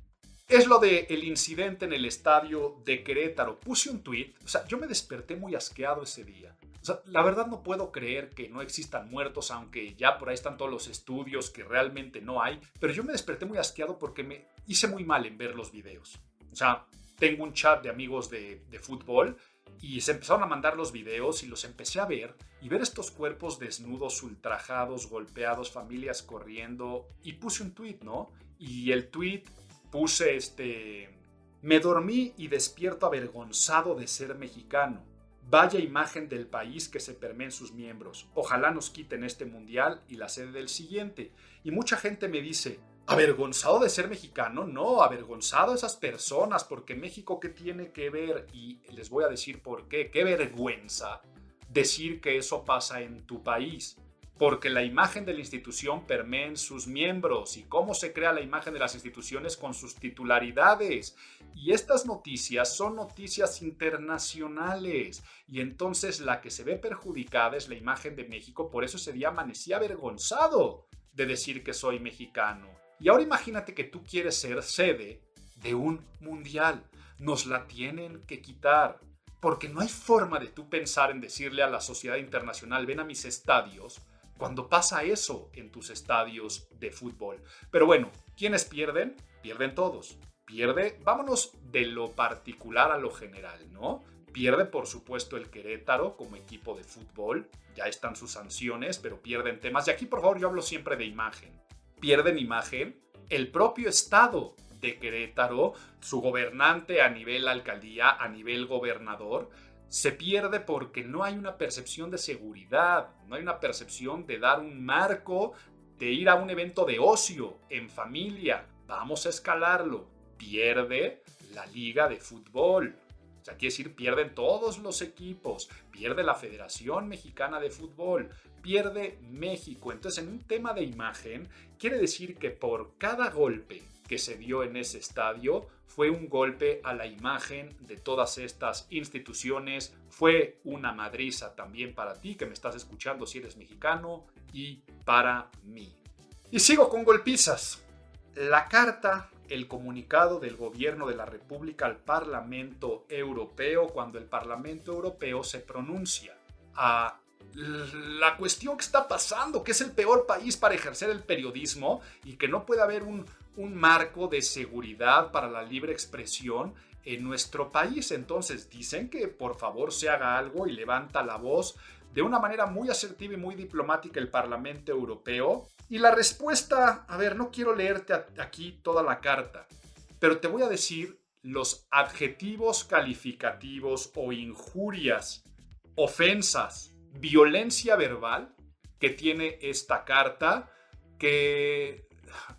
es lo del el incidente en el estadio de Querétaro. Puse un tweet, o sea, yo me desperté muy asqueado ese día. Sea, la verdad no puedo creer que no existan muertos, aunque ya por ahí están todos los estudios que realmente no hay. Pero yo me desperté muy asqueado porque me hice muy mal en ver los videos. O sea, tengo un chat de amigos de, de fútbol y se empezaron a mandar los videos y los empecé a ver y ver estos cuerpos desnudos, ultrajados, golpeados, familias corriendo y puse un tweet, ¿no? Y el tweet puse este... Me dormí y despierto avergonzado de ser mexicano. Vaya imagen del país que se permea en sus miembros. Ojalá nos quiten este mundial y la sede del siguiente. Y mucha gente me dice, avergonzado de ser mexicano, no, avergonzado a esas personas, porque México qué tiene que ver, y les voy a decir por qué, qué vergüenza decir que eso pasa en tu país, porque la imagen de la institución permea en sus miembros y cómo se crea la imagen de las instituciones con sus titularidades. Y estas noticias son noticias internacionales y entonces la que se ve perjudicada es la imagen de México, por eso ese día amanecí avergonzado de decir que soy mexicano. Y ahora imagínate que tú quieres ser sede de un mundial. Nos la tienen que quitar. Porque no hay forma de tú pensar en decirle a la sociedad internacional, ven a mis estadios, cuando pasa eso en tus estadios de fútbol. Pero bueno, ¿quiénes pierden? Pierden todos. Pierde, vámonos de lo particular a lo general, ¿no? Pierde, por supuesto, el Querétaro como equipo de fútbol. Ya están sus sanciones, pero pierden temas. Y aquí, por favor, yo hablo siempre de imagen pierden imagen el propio Estado de Querétaro, su gobernante a nivel alcaldía, a nivel gobernador, se pierde porque no hay una percepción de seguridad, no hay una percepción de dar un marco, de ir a un evento de ocio, en familia. Vamos a escalarlo. Pierde la liga de fútbol. O sea, quiere decir, pierden todos los equipos, pierde la Federación Mexicana de Fútbol, pierde México. Entonces, en un tema de imagen, quiere decir que por cada golpe que se dio en ese estadio fue un golpe a la imagen de todas estas instituciones, fue una madriza también para ti que me estás escuchando si eres mexicano y para mí. Y sigo con golpizas. La carta, el comunicado del gobierno de la República al Parlamento Europeo cuando el Parlamento Europeo se pronuncia a la cuestión que está pasando, que es el peor país para ejercer el periodismo y que no puede haber un, marco de seguridad para la libre expresión en nuestro país. Entonces dicen que por favor se haga algo y levanta la voz de una manera muy asertiva y muy diplomática el Parlamento Europeo. Y la respuesta, a ver, no quiero leerte aquí toda la carta, pero te voy a decir los adjetivos calificativos o injurias, ofensas violencia verbal que tiene esta carta que,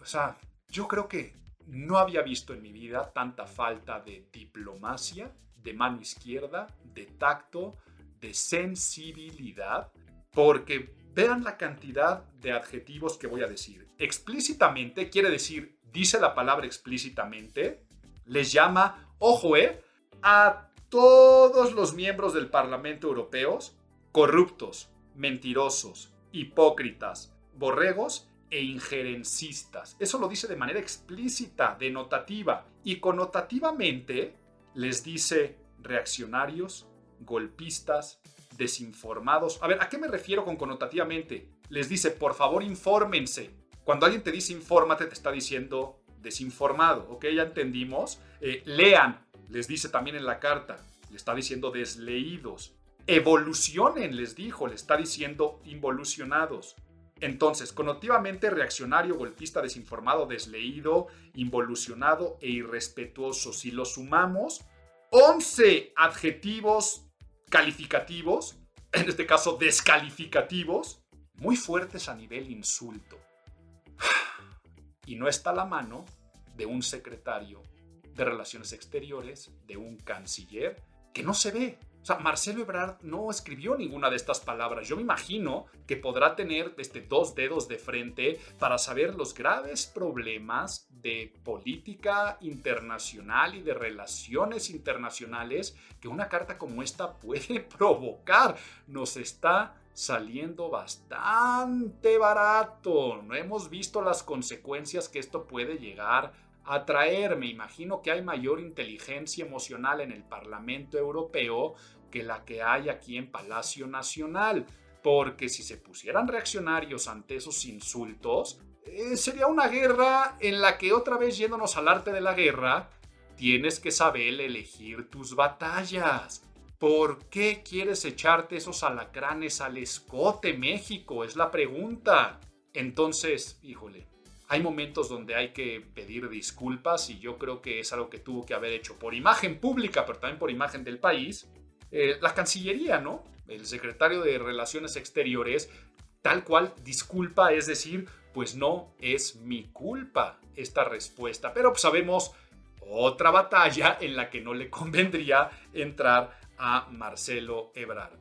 o sea, yo creo que no había visto en mi vida tanta falta de diplomacia, de mano izquierda, de tacto, de sensibilidad, porque vean la cantidad de adjetivos que voy a decir. Explícitamente quiere decir, dice la palabra explícitamente, les llama, ojo, eh, a todos los miembros del Parlamento Europeo corruptos, mentirosos, hipócritas, borregos e injerencistas. Eso lo dice de manera explícita, denotativa. Y connotativamente les dice reaccionarios, golpistas, desinformados. A ver, ¿a qué me refiero con connotativamente? Les dice, por favor, infórmense. Cuando alguien te dice infórmate, te está diciendo desinformado, ¿ok? Ya entendimos. Eh, lean, les dice también en la carta, le está diciendo desleídos. Evolucionen, les dijo, le está diciendo involucionados. Entonces, connotativamente reaccionario, golpista, desinformado, desleído, involucionado e irrespetuoso. Si lo sumamos, 11 adjetivos calificativos, en este caso descalificativos, muy fuertes a nivel insulto. Y no está la mano de un secretario de Relaciones Exteriores, de un canciller, que no se ve. Marcelo Ebrard no escribió ninguna de estas palabras. Yo me imagino que podrá tener este, dos dedos de frente para saber los graves problemas de política internacional y de relaciones internacionales que una carta como esta puede provocar. Nos está saliendo bastante barato. No hemos visto las consecuencias que esto puede llegar atraer. Me imagino que hay mayor inteligencia emocional en el Parlamento Europeo que la que hay aquí en Palacio Nacional. Porque si se pusieran reaccionarios ante esos insultos, eh, sería una guerra en la que otra vez yéndonos al arte de la guerra, tienes que saber elegir tus batallas. ¿Por qué quieres echarte esos alacranes al escote, México? Es la pregunta. Entonces, híjole, hay momentos donde hay que pedir disculpas y yo creo que es algo que tuvo que haber hecho por imagen pública, pero también por imagen del país. Eh, la Cancillería, ¿no? El secretario de Relaciones Exteriores, tal cual disculpa, es decir, pues no es mi culpa esta respuesta, pero sabemos otra batalla en la que no le convendría entrar a Marcelo Ebrard.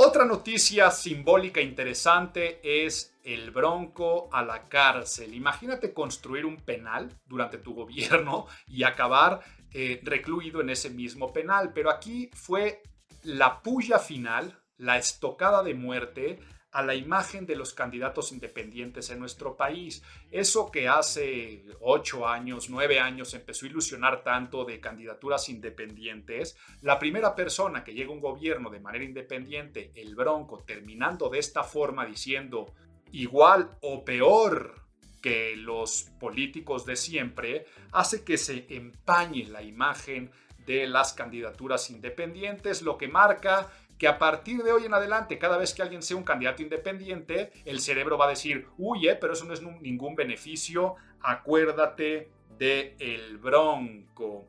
Otra noticia simbólica interesante es el Bronco a la cárcel. Imagínate construir un penal durante tu gobierno y acabar eh, recluido en ese mismo penal. Pero aquí fue la puya final, la estocada de muerte a la imagen de los candidatos independientes en nuestro país. Eso que hace ocho años, nueve años empezó a ilusionar tanto de candidaturas independientes, la primera persona que llega a un gobierno de manera independiente, el Bronco, terminando de esta forma diciendo igual o peor que los políticos de siempre, hace que se empañe la imagen de las candidaturas independientes, lo que marca que a partir de hoy en adelante, cada vez que alguien sea un candidato independiente, el cerebro va a decir, uy, pero eso no es ningún beneficio, acuérdate de el bronco.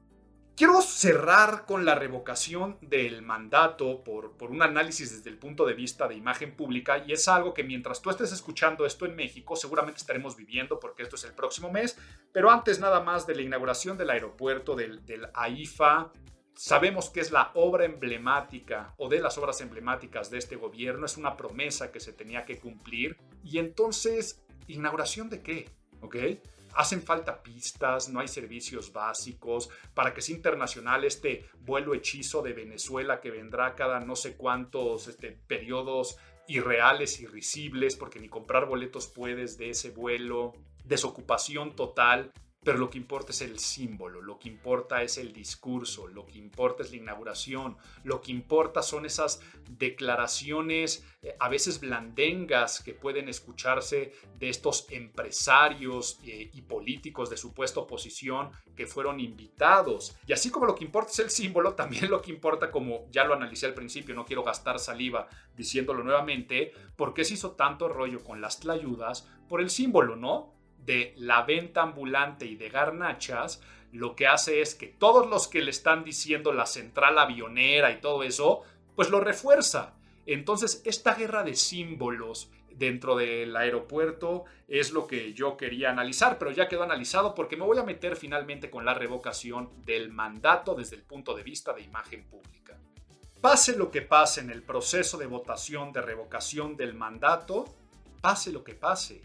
Quiero cerrar con la revocación del mandato por, por, un análisis desde el punto de vista de imagen pública y es algo que mientras tú estés escuchando esto en México seguramente estaremos viviendo porque esto es el próximo mes, pero antes nada más de la inauguración del aeropuerto del, del AIFA, sabemos que es la obra emblemática o de las obras emblemáticas de este gobierno, es una promesa que se tenía que cumplir y entonces, ¿inauguración de qué? ¿Ok? Hacen falta pistas, no hay servicios básicos. Para que sea internacional este vuelo hechizo de Venezuela que vendrá cada no sé cuántos este, periodos irreales, irrisibles, porque ni comprar boletos puedes de ese vuelo. Desocupación total. Pero lo que importa es el símbolo, lo que importa es el discurso, lo que importa es la inauguración, lo que importa son esas declaraciones eh, a veces blandengas que pueden escucharse de estos empresarios eh, y políticos de supuesta oposición que fueron invitados. Y así como lo que importa es el símbolo, también lo que importa, como ya lo analicé al principio, no quiero gastar saliva diciéndolo nuevamente, ¿por qué se hizo tanto rollo con las tlayudas? Por el símbolo, ¿no? De la venta ambulante y de garnachas, lo que hace es que todos los que le están diciendo la central avionera y todo eso, pues lo refuerza. Entonces, esta guerra de símbolos dentro del aeropuerto es lo que yo quería analizar, pero ya quedó analizado porque me voy a meter finalmente con la revocación del mandato desde el punto de vista de imagen pública. Pase lo que pase en el proceso de votación de revocación del mandato, pase lo que pase,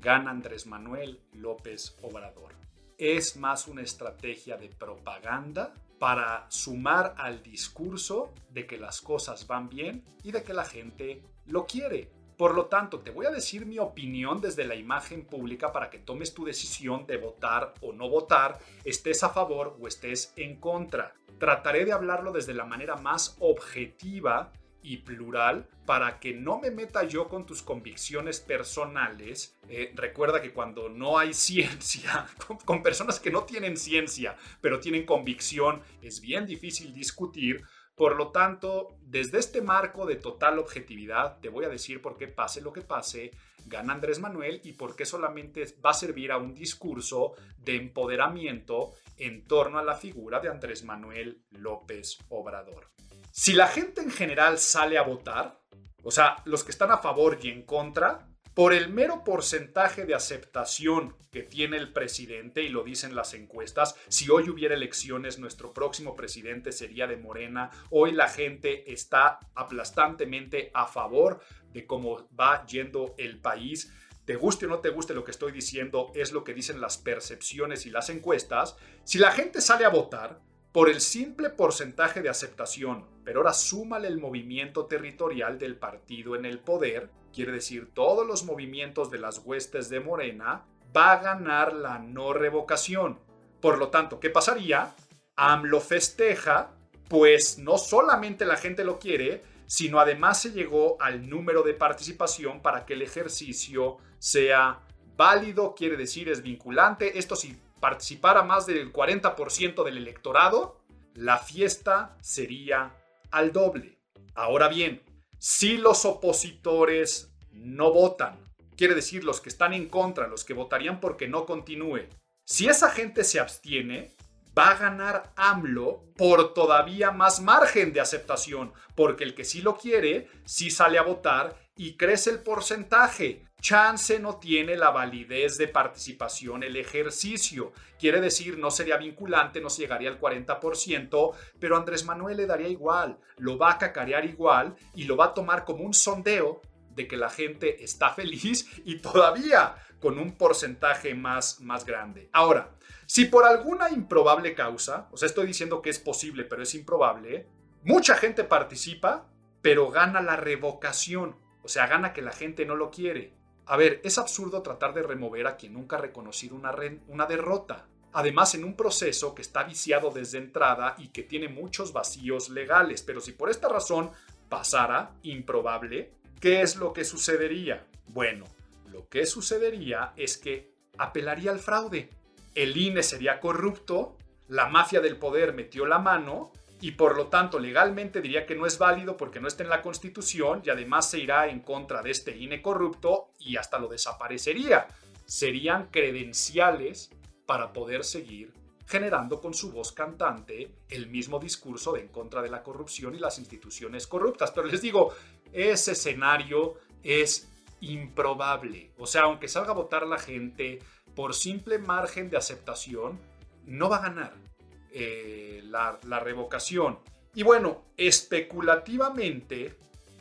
gana Andrés Manuel López Obrador. Es más una estrategia de propaganda para sumar al discurso de que las cosas van bien y de que la gente lo quiere. Por lo tanto, te voy a decir mi opinión desde la imagen pública para que tomes tu decisión de votar o no votar, estés a favor o estés en contra. Trataré de hablarlo desde la manera más objetiva y plural para que no me meta yo con tus convicciones personales. Eh, recuerda que cuando no hay ciencia, con, con personas que no tienen ciencia, pero tienen convicción, es bien difícil discutir. Por lo tanto, desde este marco de total objetividad, te voy a decir por qué pase lo que pase, gana Andrés Manuel y por qué solamente va a servir a un discurso de empoderamiento en torno a la figura de Andrés Manuel López Obrador. Si la gente en general sale a votar, o sea, los que están a favor y en contra, por el mero porcentaje de aceptación que tiene el presidente, y lo dicen las encuestas, si hoy hubiera elecciones, nuestro próximo presidente sería de Morena. Hoy la gente está aplastantemente a favor de cómo va yendo el país. Te guste o no te guste lo que estoy diciendo, es lo que dicen las percepciones y las encuestas. Si la gente sale a votar, por el simple porcentaje de aceptación, pero ahora súmale el movimiento territorial del partido en el poder, quiere decir todos los movimientos de las huestes de Morena, va a ganar la no revocación. Por lo tanto, ¿qué pasaría? AMLO festeja, pues no solamente la gente lo quiere, sino además se llegó al número de participación para que el ejercicio sea válido, quiere decir es vinculante. Esto sí participara más del 40% del electorado, la fiesta sería al doble. Ahora bien, si los opositores no votan, quiere decir los que están en contra, los que votarían porque no continúe, si esa gente se abstiene, va a ganar AMLO por todavía más margen de aceptación, porque el que sí lo quiere, sí sale a votar y crece el porcentaje. Chance no tiene la validez de participación el ejercicio. Quiere decir, no sería vinculante, no se llegaría al 40%, pero Andrés Manuel le daría igual, lo va a cacarear igual y lo va a tomar como un sondeo de que la gente está feliz y todavía con un porcentaje más, más grande. Ahora, si por alguna improbable causa, o sea, estoy diciendo que es posible, pero es improbable, mucha gente participa, pero gana la revocación, o sea, gana que la gente no lo quiere. A ver, es absurdo tratar de remover a quien nunca ha una, una derrota. Además, en un proceso que está viciado desde entrada y que tiene muchos vacíos legales. Pero si por esta razón pasara, improbable, ¿qué es lo que sucedería? Bueno, lo que sucedería es que apelaría al fraude el INE sería corrupto, la mafia del poder metió la mano y por lo tanto legalmente diría que no es válido porque no está en la Constitución y además se irá en contra de este INE corrupto y hasta lo desaparecería. Serían credenciales para poder seguir generando con su voz cantante el mismo discurso de en contra de la corrupción y las instituciones corruptas. Pero les digo, ese escenario es improbable. O sea, aunque salga a votar la gente, por simple margen de aceptación, no va a ganar eh, la, revocación. Y bueno, especulativamente,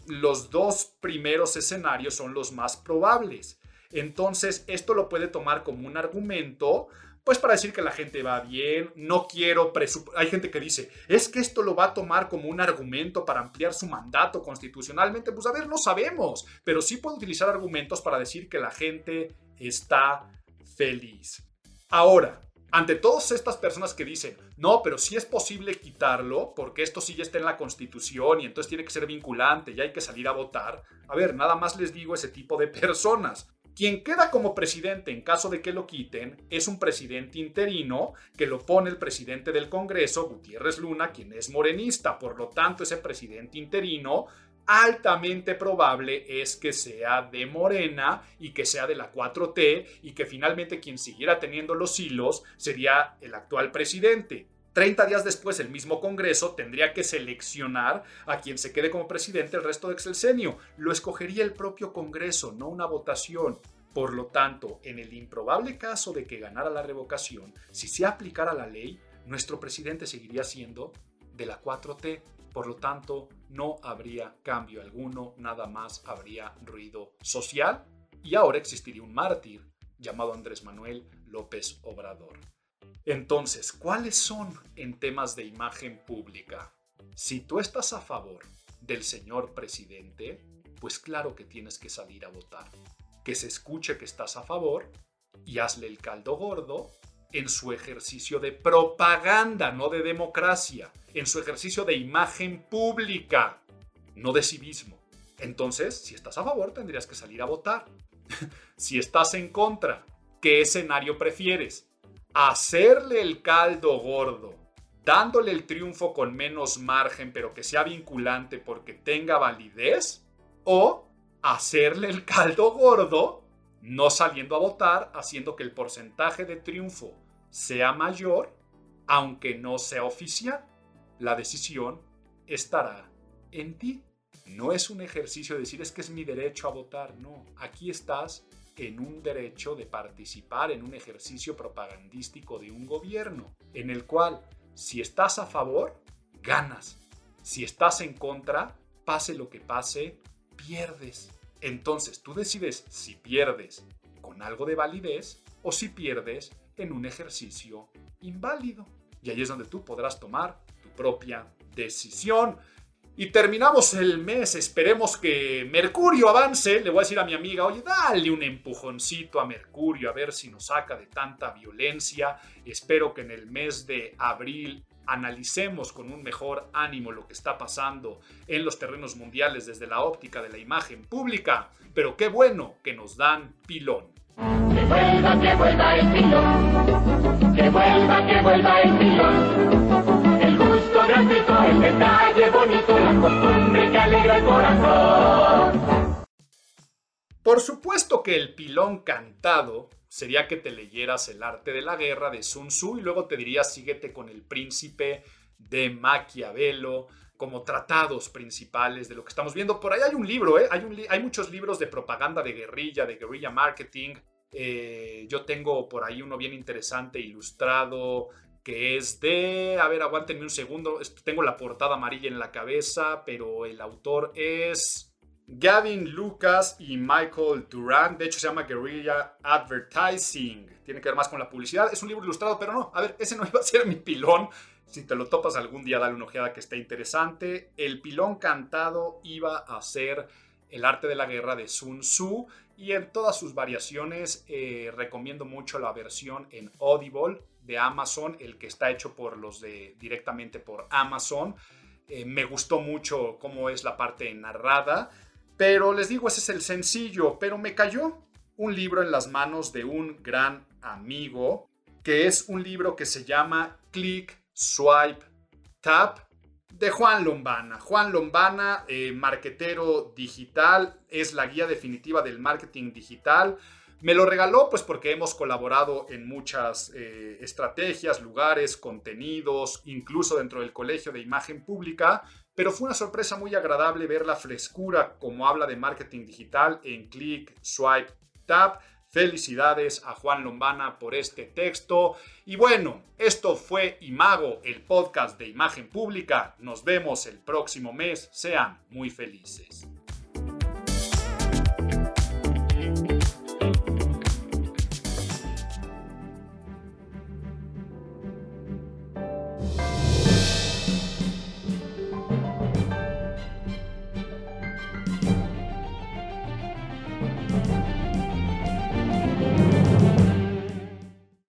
los dos primeros escenarios son los más probables. Entonces, esto lo puede tomar como un argumento, pues para decir que la gente va bien, no quiero Hay gente que dice, es que esto lo va a tomar como un argumento para ampliar su mandato constitucionalmente. Pues a ver, no sabemos, pero sí puede utilizar argumentos para decir que la gente está feliz. Ahora, ante todas estas personas que dicen, no, pero sí es posible quitarlo porque esto sí ya está en la constitución y entonces tiene que ser vinculante y hay que salir a votar. A ver, nada más les digo ese tipo de personas. Quien queda como presidente en caso de que lo quiten es un presidente interino que lo pone el presidente del Congreso, Gutiérrez Luna, quien es morenista. Por lo tanto, ese presidente interino altamente probable es que sea de Morena y que sea de la 4T y que finalmente quien siguiera teniendo los hilos sería el actual presidente. 30 días después, el mismo Congreso tendría que seleccionar a quien se quede como presidente el resto de Excelsenio. Lo escogería el propio Congreso, no una votación. Por lo tanto, en el improbable caso de que ganara la revocación, si se aplicara la ley, nuestro presidente seguiría siendo de la 4T. Por lo tanto, no habría cambio alguno, nada más habría ruido social y ahora existiría un mártir llamado Andrés Manuel López Obrador. Entonces, ¿cuáles son en temas de imagen pública? Si tú estás a favor del señor presidente, Pues claro que tienes que salir a votar. Que se escuche que estás a favor y hazle el caldo gordo en su ejercicio de propaganda, no de democracia, en su ejercicio de imagen pública, no de civismo. Entonces, si estás a favor, tendrías que salir a votar. si estás en contra, ¿qué escenario prefieres? Hacerle el caldo gordo, dándole el triunfo con menos margen, pero que sea vinculante porque tenga validez, o hacerle el caldo gordo, no saliendo a votar, haciendo que el porcentaje de triunfo sea mayor, aunque no sea oficial. La decisión estará en ti. No es un ejercicio de decir es que es mi derecho a votar, no. Aquí estás en un derecho de participar en un ejercicio propagandístico de un gobierno, en el cual si estás a favor, ganas. Si estás en contra, pase lo que pase, pierdes. Entonces tú decides si pierdes con algo de validez o si pierdes en un ejercicio inválido. Y ahí es donde tú podrás tomar propia decisión. Y terminamos el mes, esperemos que Mercurio avance. Le voy a decir a mi amiga, oye, dale un empujoncito a Mercurio a ver si nos saca de tanta violencia. Espero que en el mes de abril analicemos con un mejor ánimo lo que está pasando en los terrenos mundiales desde la óptica de la imagen pública. Pero qué bueno que nos dan pilón. Que vuelva, que vuelva el pilón. Que vuelva, que vuelva el pilón. Por supuesto que el pilón cantado sería que te leyeras El arte de la guerra de Sun Tzu y luego te diría síguete con el príncipe de Maquiavelo como tratados principales de lo que estamos viendo. Por ahí hay un libro, ¿eh? hay muchos libros de propaganda de guerrilla, de guerrilla marketing. Eh, yo tengo por ahí uno bien interesante, ilustrado, que es de, a ver, aguántenme un segundo, tengo la portada amarilla en la cabeza, pero el autor es Gavin Lucas y Michael Durant. De hecho, se llama Guerrilla Advertising. Tiene que ver más con la publicidad. Es un libro ilustrado, pero no. A ver, ese no iba a ser mi pilón. Si te lo topas algún día, dale una ojeada que esté interesante. El pilón cantado iba a ser el arte de la guerra de Sun Tzu. Y en todas sus variaciones, eh, recomiendo mucho la versión en Audible de Amazon, el que está hecho por los de directamente por Amazon. Eh, me gustó mucho cómo es la parte narrada. Pero les digo, ese es el sencillo. Pero me cayó un libro en las manos de un gran amigo, que es un libro que se llama Click, Swipe, Tap, de Juan Lombana. Juan Lombana, eh, marquetero digital, es la guía definitiva del marketing digital. Me lo regaló pues porque hemos colaborado en muchas eh, estrategias, lugares, contenidos, incluso dentro del Colegio de Imagen Pública, pero fue una sorpresa muy agradable ver la frescura como habla de marketing digital en Click, Swipe, Tap. Felicidades a Juan Lombana por este texto. Y bueno, esto fue Imago, el podcast de imagen pública. Nos vemos el próximo mes. Sean muy felices.